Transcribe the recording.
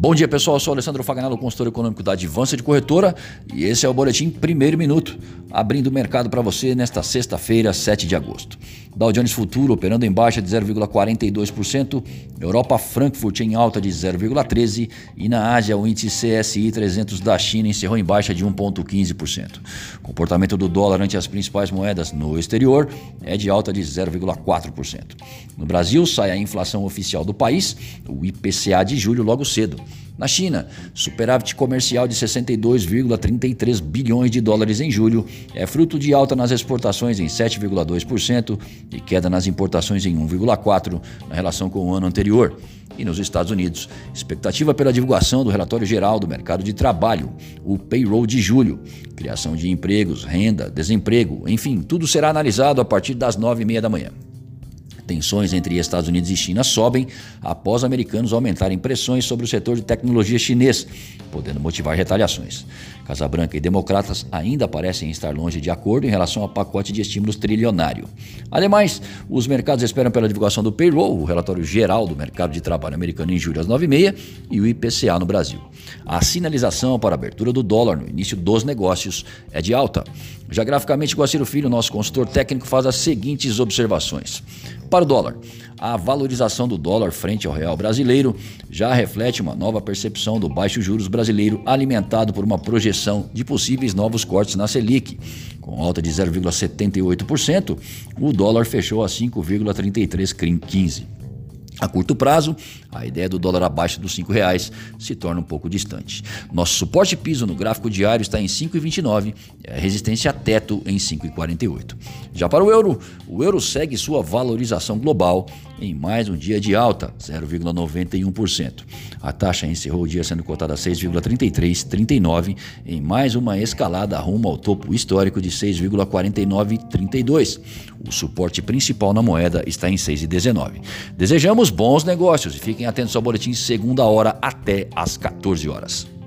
Bom dia, pessoal. Eu sou Alessandro Faganello, consultor econômico da Advança de Corretora, e esse é o boletim Primeiro Minuto, abrindo o mercado para você nesta sexta-feira, 7 de agosto. Dow Jones Futuro operando em baixa de 0,42%, Europa Frankfurt em alta de 0,13% e na Ásia o índice CSI 300 da China encerrou em baixa de 1,15%. O comportamento do dólar ante as principais moedas no exterior é de alta de 0,4%. No Brasil, sai a inflação oficial do país, o IPCA de julho, logo cedo. Na China, superávit comercial de 62,33 bilhões de dólares em julho é fruto de alta nas exportações em 7,2% e queda nas importações em 1,4% na relação com o ano anterior. E nos Estados Unidos, expectativa pela divulgação do relatório geral do mercado de trabalho, o payroll de julho. Criação de empregos, renda, desemprego, enfim, tudo será analisado a partir das nove e meia da manhã. Tensões entre Estados Unidos e China sobem após americanos aumentarem pressões sobre o setor de tecnologia chinês, podendo motivar retaliações. Casa Branca e democratas ainda parecem estar longe de acordo em relação ao pacote de estímulos trilionário. Ademais, os mercados esperam pela divulgação do payroll, o relatório geral do mercado de trabalho americano em julho às 9h30 e o IPCA no Brasil. A sinalização para a abertura do dólar no início dos negócios é de alta. Já graficamente, Guaciro Filho, nosso consultor técnico, faz as seguintes observações. Para o dólar, a valorização do dólar frente ao real brasileiro já reflete uma nova percepção do baixo juros brasileiro, alimentado por uma projeção de possíveis novos cortes na Selic. Com alta de 0,78%, o dólar fechou a 5,3315. A curto prazo, a ideia do dólar abaixo dos R$ reais se torna um pouco distante. Nosso suporte piso no gráfico diário está em 5,29 e a resistência a teto em 5,48. Já para o euro, o euro segue sua valorização global em mais um dia de alta, 0,91%. A taxa encerrou o dia sendo cotada a 6,3339 em mais uma escalada rumo ao topo histórico de 6,4932. O suporte principal na moeda está em 6,19. Desejamos bons negócios e fiquem atentos ao boletim segunda hora até às 14 horas.